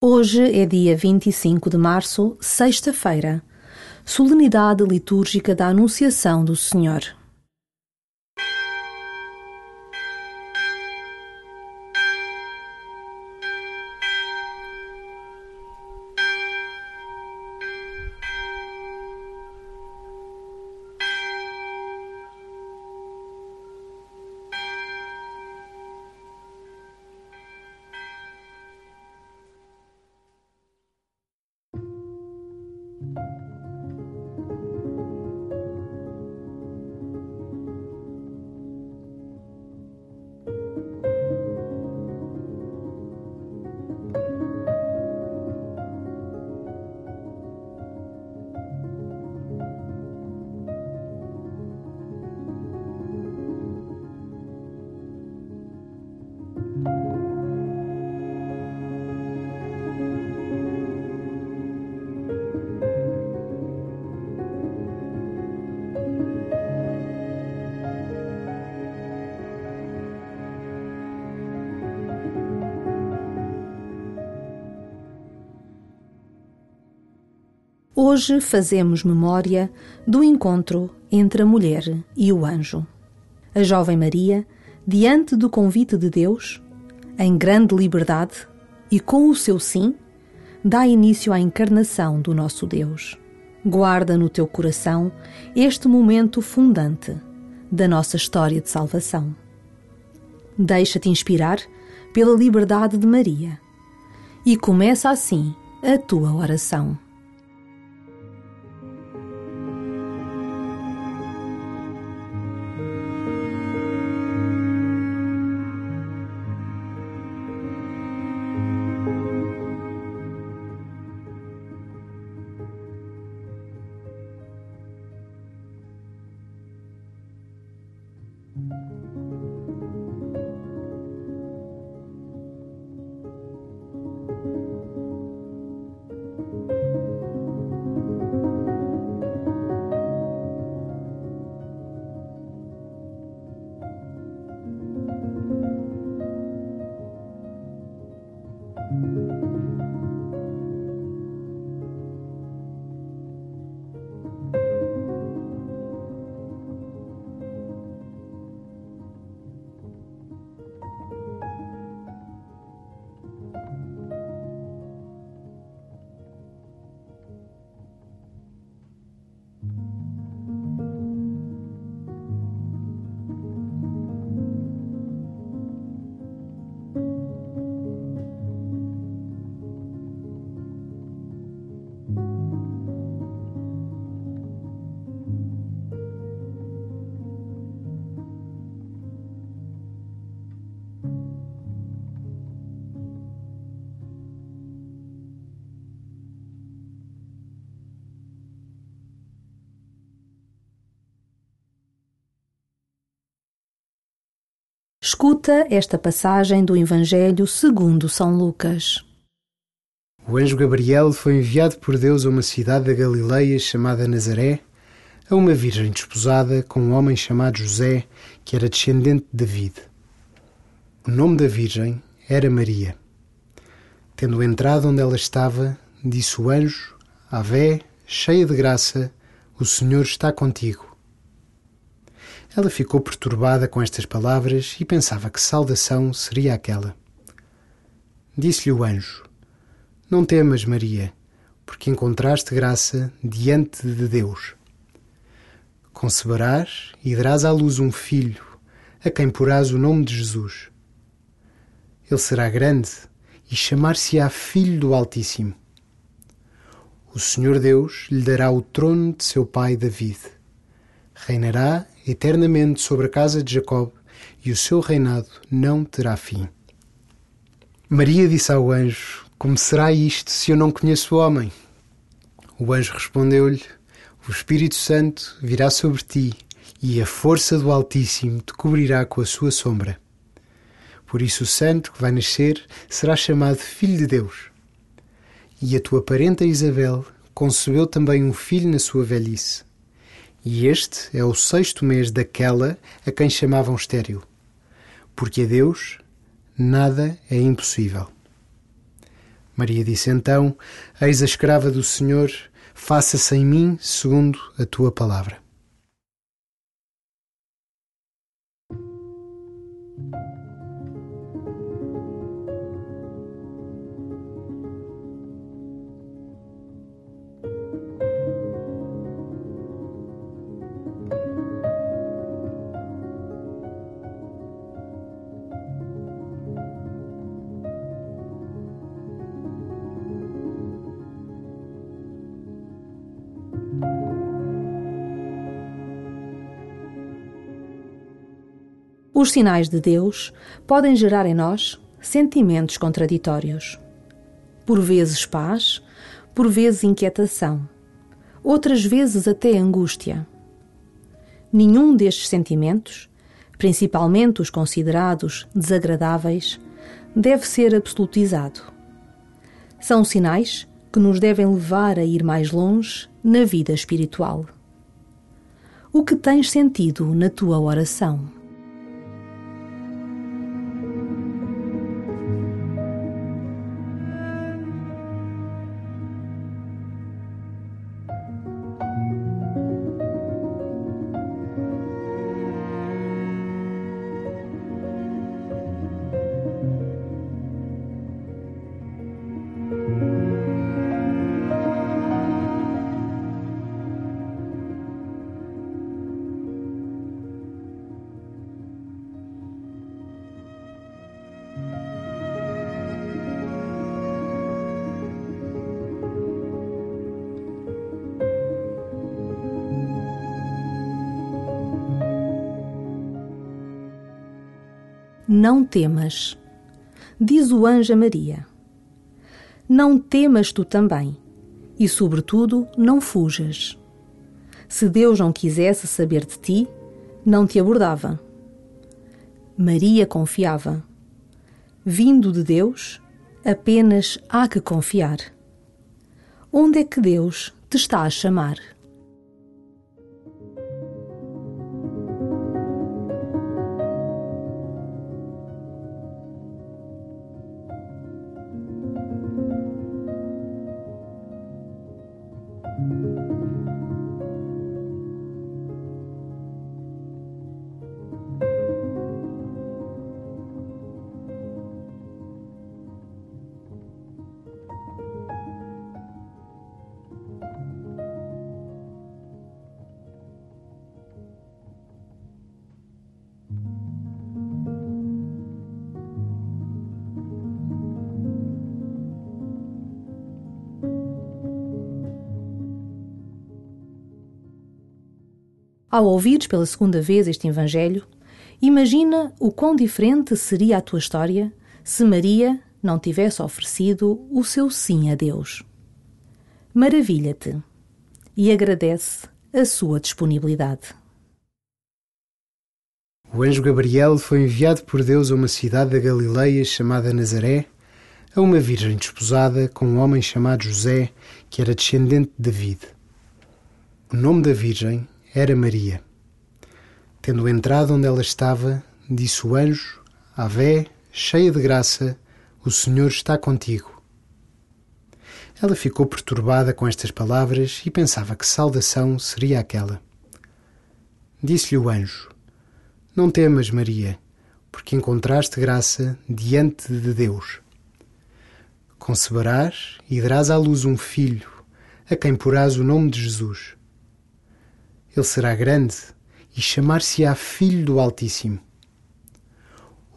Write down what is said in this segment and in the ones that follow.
Hoje é dia 25 de março, sexta-feira, solenidade litúrgica da Anunciação do Senhor. Hoje fazemos memória do encontro entre a mulher e o anjo. A jovem Maria, diante do convite de Deus, em grande liberdade e com o seu sim, dá início à encarnação do nosso Deus. Guarda no teu coração este momento fundante da nossa história de salvação. Deixa-te inspirar pela liberdade de Maria e começa assim a tua oração. Escuta esta passagem do Evangelho segundo São Lucas. O anjo Gabriel foi enviado por Deus a uma cidade da Galileia chamada Nazaré, a uma virgem desposada com um homem chamado José, que era descendente de David. O nome da virgem era Maria. Tendo entrado onde ela estava, disse o anjo: Ave, cheia de graça, o Senhor está contigo. Ela ficou perturbada com estas palavras e pensava que saudação seria aquela. Disse-lhe o anjo: Não temas, Maria, porque encontraste graça diante de Deus. Conceberás e darás à luz um filho, a quem porás o nome de Jesus. Ele será grande e chamar-se-á Filho do Altíssimo. O Senhor Deus lhe dará o trono de seu pai David. Reinará eternamente sobre a casa de Jacob, e o seu reinado não terá fim. Maria disse ao anjo: Como será isto se eu não conheço o homem? O anjo respondeu-lhe: O Espírito Santo virá sobre ti, e a força do Altíssimo te cobrirá com a sua sombra. Por isso o santo que vai nascer será chamado Filho de Deus. E a tua parenta Isabel concebeu também um filho na sua velhice e este é o sexto mês daquela a quem chamavam estéril, porque a Deus nada é impossível. Maria disse então: Eis a escrava do Senhor, faça-se em mim segundo a tua palavra. Os sinais de Deus podem gerar em nós sentimentos contraditórios. Por vezes paz, por vezes inquietação, outras vezes até angústia. Nenhum destes sentimentos, principalmente os considerados desagradáveis, deve ser absolutizado. São sinais que nos devem levar a ir mais longe na vida espiritual. O que tens sentido na tua oração? Não temas, diz o anjo a Maria. Não temas tu também, e sobretudo não fujas. Se Deus não quisesse saber de ti, não te abordava. Maria confiava. Vindo de Deus, apenas há que confiar. Onde é que Deus te está a chamar? Ao ouvires pela segunda vez este Evangelho, imagina o quão diferente seria a tua história se Maria não tivesse oferecido o seu sim a Deus. Maravilha-te e agradece a sua disponibilidade. O anjo Gabriel foi enviado por Deus a uma cidade da Galileia chamada Nazaré, a uma virgem desposada com um homem chamado José, que era descendente de David. O nome da virgem era Maria. Tendo entrado onde ela estava, disse o anjo: Ave, cheia de graça, o Senhor está contigo. Ela ficou perturbada com estas palavras e pensava que saudação seria aquela. Disse-lhe o anjo: Não temas, Maria, porque encontraste graça diante de Deus. Conceberás e darás à luz um filho, a quem porás o nome de Jesus ele será grande e chamar-se-á Filho do Altíssimo.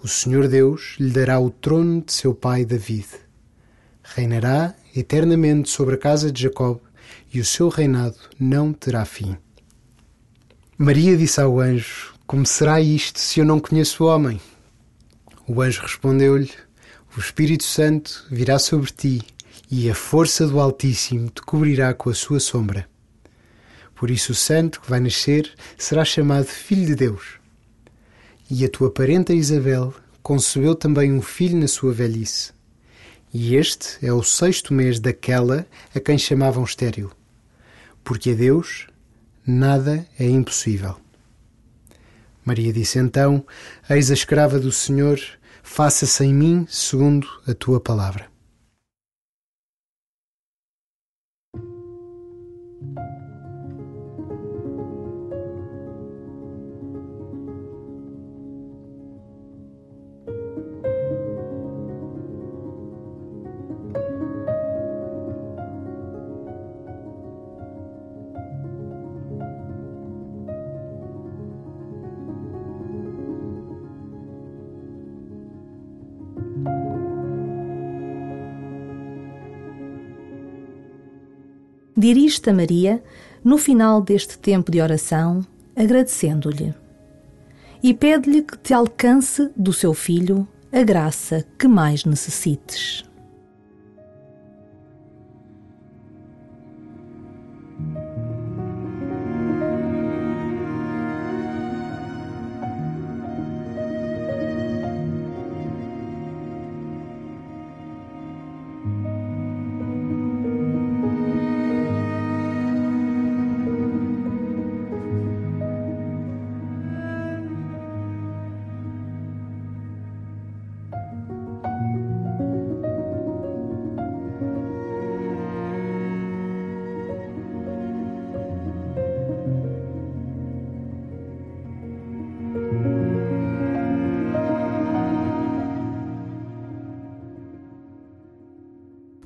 O Senhor Deus lhe dará o trono de seu pai David. Reinará eternamente sobre a casa de Jacob e o seu reinado não terá fim. Maria disse ao anjo: Como será isto se eu não conheço o homem? O anjo respondeu-lhe: O Espírito Santo virá sobre ti e a força do Altíssimo te cobrirá com a sua sombra. Por isso o santo que vai nascer será chamado Filho de Deus. E a tua parenta Isabel concebeu também um filho na sua velhice. E este é o sexto mês daquela a quem chamavam estéril. Porque a Deus nada é impossível. Maria disse então: Eis a escrava do Senhor, faça-se em mim segundo a tua palavra. Dirige-te a Maria no final deste tempo de oração, agradecendo-lhe. E pede-lhe que te alcance do seu filho a graça que mais necessites.